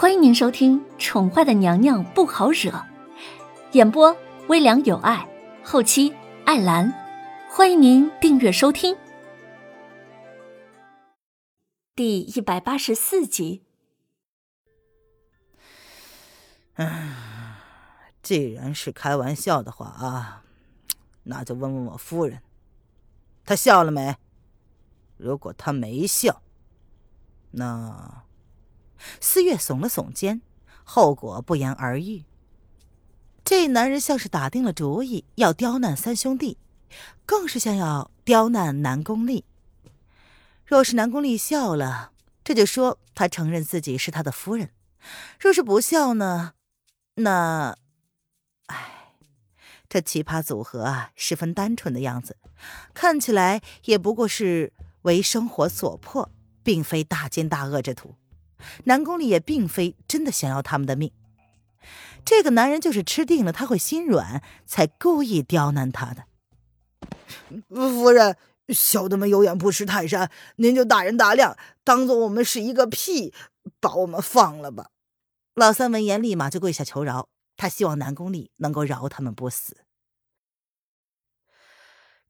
欢迎您收听《宠坏的娘娘不好惹》，演播微凉有爱，后期艾兰。欢迎您订阅收听。第一百八十四集。嗯，既然是开玩笑的话啊，那就问问我夫人，她笑了没？如果她没笑，那思月耸了耸肩，后果不言而喻。这男人像是打定了主意要刁难三兄弟，更是想要刁难南宫丽。若是南宫丽笑了，这就说他承认自己是他的夫人；若是不笑呢？那，唉，这奇葩组合啊，十分单纯的样子，看起来也不过是为生活所迫，并非大奸大恶之徒。南宫里也并非真的想要他们的命。这个男人就是吃定了他会心软，才故意刁难他的。夫人，小的们有眼不识泰山，您就大人大量，当做我们是一个屁，把我们放了吧。老三闻言，立马就跪下求饶。他希望南宫丽能够饶他们不死。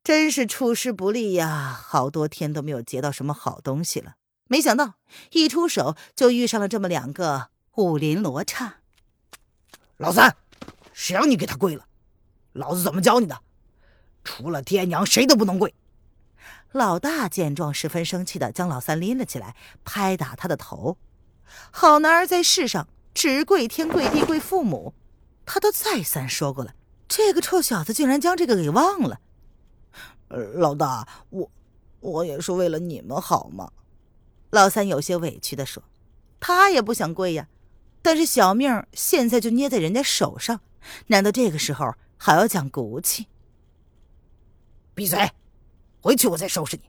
真是出师不利呀！好多天都没有劫到什么好东西了，没想到一出手就遇上了这么两个武林罗刹。老三，谁让你给他跪了？老子怎么教你的？除了爹娘，谁都不能跪。老大见状，十分生气的将老三拎了起来，拍打他的头。好男儿在世上。只跪天跪地跪父母，他都再三说过了。这个臭小子竟然将这个给忘了。老大，我我也是为了你们好嘛。老三有些委屈的说：“他也不想跪呀，但是小命现在就捏在人家手上，难道这个时候还要讲骨气？”闭嘴！回去我再收拾你。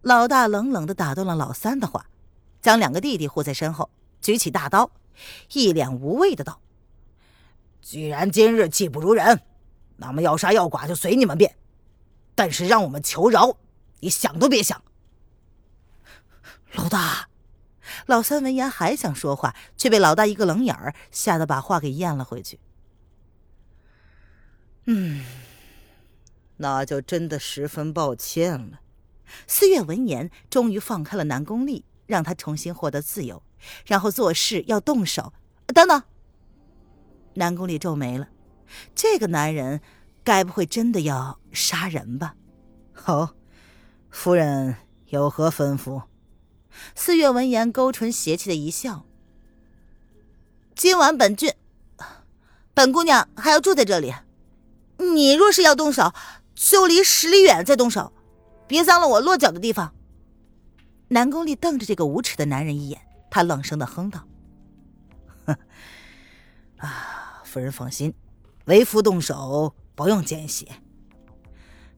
老大冷冷的打断了老三的话，将两个弟弟护在身后，举起大刀。一脸无畏的道：“既然今日技不如人，那么要杀要剐就随你们便。但是让我们求饶，你想都别想。”老大，老三闻言还想说话，却被老大一个冷眼儿吓得把话给咽了回去。嗯，那就真的十分抱歉了。四月闻言，终于放开了南宫丽，让他重新获得自由。然后做事要动手，等等。南宫丽皱眉了，这个男人该不会真的要杀人吧？好，夫人有何吩咐？四月闻言，勾唇邪气的一笑。今晚本郡，本姑娘还要住在这里。你若是要动手，就离十里远再动手，别脏了我落脚的地方。南宫丽瞪着这个无耻的男人一眼。他冷声的哼道：“，啊，夫人放心，为夫动手不用见血。”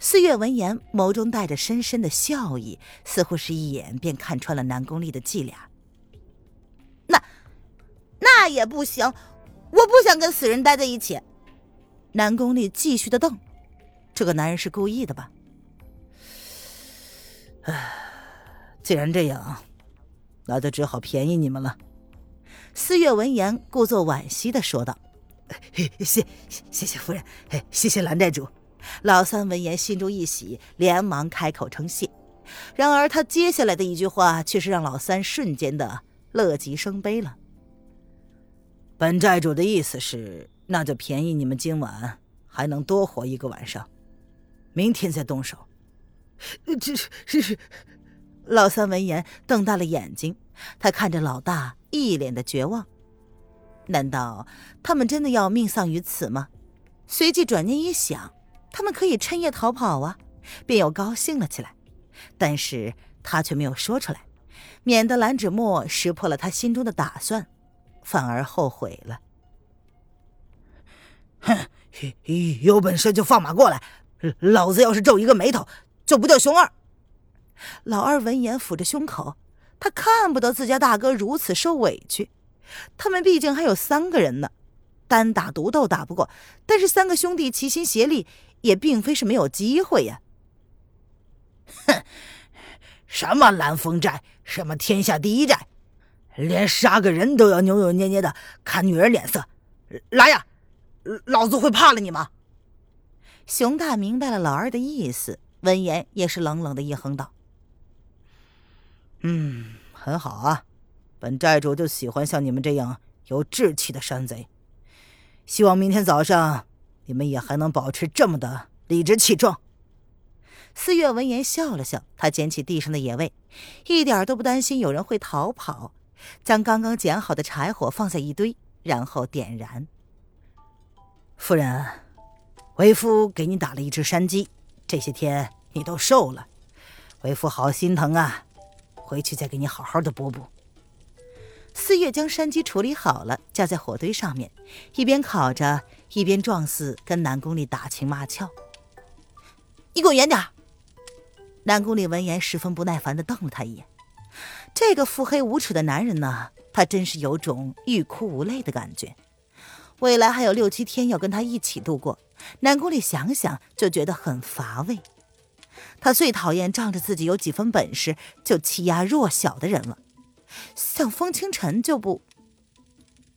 四月闻言，眸中带着深深的笑意，似乎是一眼便看穿了南宫丽的伎俩。那，那也不行，我不想跟死人待在一起。南宫丽继续的瞪，这个男人是故意的吧？唉，既然这样。那就只好便宜你们了。四月闻言，故作惋惜的说道：“谢谢谢夫人，谢谢蓝寨主。”老三闻言，心中一喜，连忙开口称谢。然而他接下来的一句话，却是让老三瞬间的乐极生悲了。本寨主的意思是，那就便宜你们今晚还能多活一个晚上，明天再动手。这是是。老三闻言，瞪大了眼睛，他看着老大，一脸的绝望。难道他们真的要命丧于此吗？随即转念一想，他们可以趁夜逃跑啊，便又高兴了起来。但是他却没有说出来，免得蓝芷墨识破了他心中的打算，反而后悔了。哼，有本事就放马过来，老子要是皱一个眉头，就不叫熊二。老二闻言抚着胸口，他看不得自家大哥如此受委屈。他们毕竟还有三个人呢，单打独斗打不过，但是三个兄弟齐心协力，也并非是没有机会呀。哼，什么蓝风寨，什么天下第一寨，连杀个人都要扭扭捏捏的看女人脸色，来呀，老子会怕了你吗？熊大明白了老二的意思，闻言也是冷冷的一哼道：“嗯，很好啊，本寨主就喜欢像你们这样有志气的山贼。希望明天早上你们也还能保持这么的理直气壮。”四月闻言笑了笑，他捡起地上的野味，一点都不担心有人会逃跑。将刚刚捡好的柴火放在一堆，然后点燃。夫人，为夫给你打了一只山鸡，这些天你都瘦了，为夫好心疼啊！回去再给你好好的补补。四月将山鸡处理好了，架在火堆上面，一边烤着，一边撞死跟南宫里打情骂俏。你给我远点！南宫里闻言十分不耐烦的瞪了他一眼。这个腹黑无耻的男人呢，他真是有种欲哭无泪的感觉。未来还有六七天要跟他一起度过，南宫里想想就觉得很乏味。他最讨厌仗着自己有几分本事就欺压弱小的人了，像风清晨就不。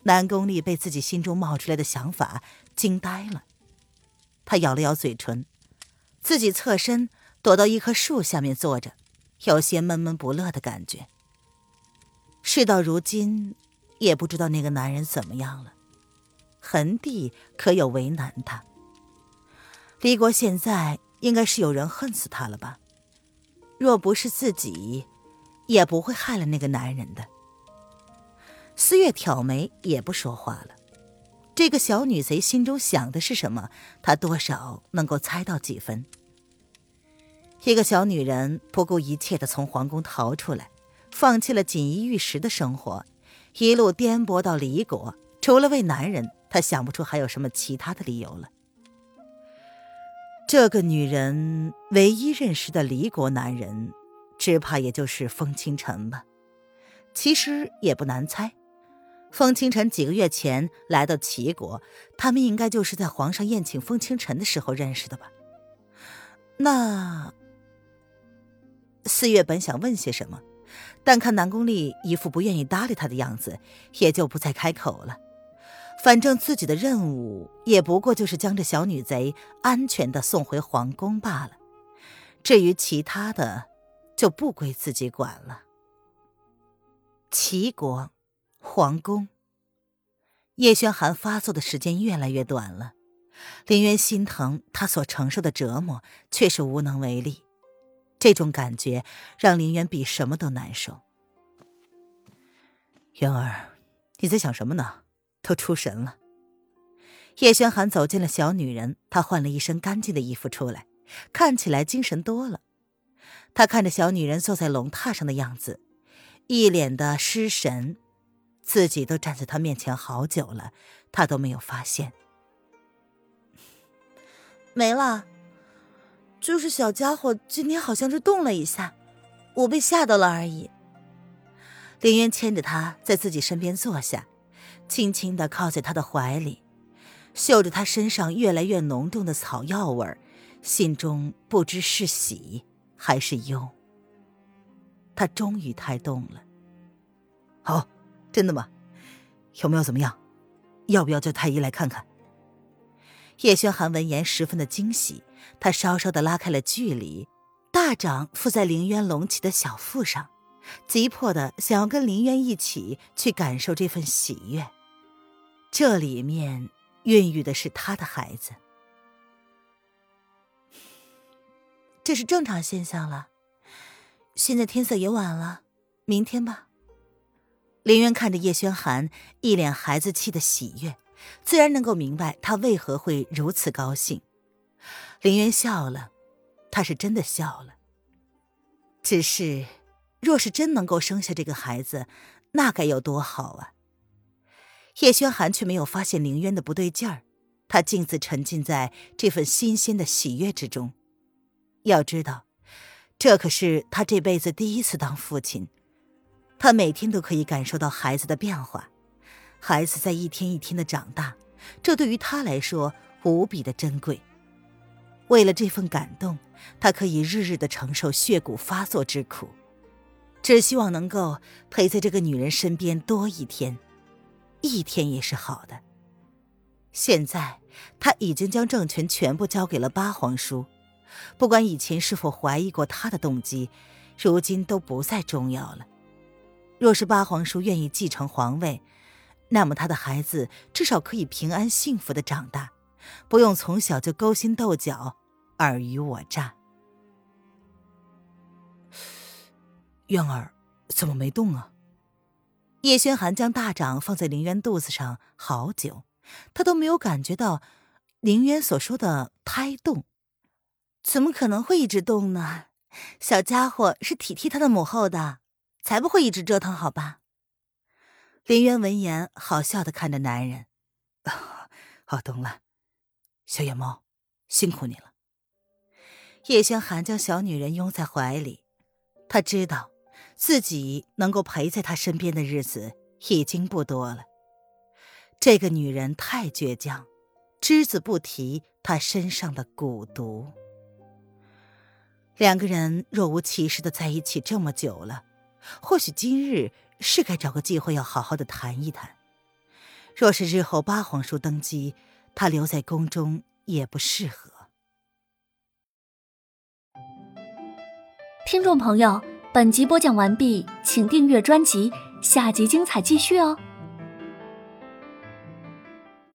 南宫里被自己心中冒出来的想法惊呆了，他咬了咬嘴唇，自己侧身躲到一棵树下面坐着，有些闷闷不乐的感觉。事到如今，也不知道那个男人怎么样了。恒帝可有为难他？离国现在应该是有人恨死他了吧？若不是自己，也不会害了那个男人的。思月挑眉，也不说话了。这个小女贼心中想的是什么？她多少能够猜到几分。一个小女人不顾一切的从皇宫逃出来。放弃了锦衣玉食的生活，一路颠簸到离国。除了为男人，她想不出还有什么其他的理由了。这个女人唯一认识的离国男人，只怕也就是风清晨吧。其实也不难猜，风清晨几个月前来到齐国，他们应该就是在皇上宴请风清晨的时候认识的吧？那四月本想问些什么。但看南宫丽一副不愿意搭理他的样子，也就不再开口了。反正自己的任务也不过就是将这小女贼安全的送回皇宫罢了。至于其他的，就不归自己管了。齐国皇宫，叶轩寒发作的时间越来越短了。林渊心疼他所承受的折磨，却是无能为力。这种感觉让林渊比什么都难受。渊儿，你在想什么呢？都出神了。叶轩寒走进了小女人，她换了一身干净的衣服出来，看起来精神多了。他看着小女人坐在龙榻上的样子，一脸的失神，自己都站在他面前好久了，他都没有发现。没了。就是小家伙今天好像是动了一下，我被吓到了而已。林渊牵着他在自己身边坐下，轻轻的靠在他的怀里，嗅着他身上越来越浓重的草药味儿，心中不知是喜还是忧。他终于胎动了。好，真的吗？有没有怎么样？要不要叫太医来看看？叶轩寒闻言十分的惊喜。他稍稍的拉开了距离，大掌附在林渊隆起的小腹上，急迫的想要跟林渊一起去感受这份喜悦。这里面孕育的是他的孩子，这是正常现象了。现在天色也晚了，明天吧。林渊看着叶轩寒一脸孩子气的喜悦，自然能够明白他为何会如此高兴。林渊笑了，他是真的笑了。只是，若是真能够生下这个孩子，那该有多好啊！叶轩寒却没有发现林渊的不对劲儿，他径自沉浸在这份新鲜的喜悦之中。要知道，这可是他这辈子第一次当父亲，他每天都可以感受到孩子的变化，孩子在一天一天的长大，这对于他来说无比的珍贵。为了这份感动，他可以日日的承受血骨发作之苦。只希望能够陪在这个女人身边多一天，一天也是好的。现在他已经将政权全部交给了八皇叔，不管以前是否怀疑过他的动机，如今都不再重要了。若是八皇叔愿意继承皇位，那么他的孩子至少可以平安幸福的长大，不用从小就勾心斗角、尔虞我诈。渊儿怎么没动啊？叶轩寒将大掌放在林渊肚子上好久，他都没有感觉到林渊所说的胎动。怎么可能会一直动呢？小家伙是体贴他的母后的，才不会一直折腾，好吧？林渊闻言，好笑的看着男人。好，懂了。小野猫，辛苦你了。叶轩寒将小女人拥在怀里，他知道。自己能够陪在他身边的日子已经不多了。这个女人太倔强，只字不提她身上的蛊毒。两个人若无其事的在一起这么久了，或许今日是该找个机会要好好的谈一谈。若是日后八皇叔登基，他留在宫中也不适合。听众朋友。本集播讲完毕，请订阅专辑，下集精彩继续哦。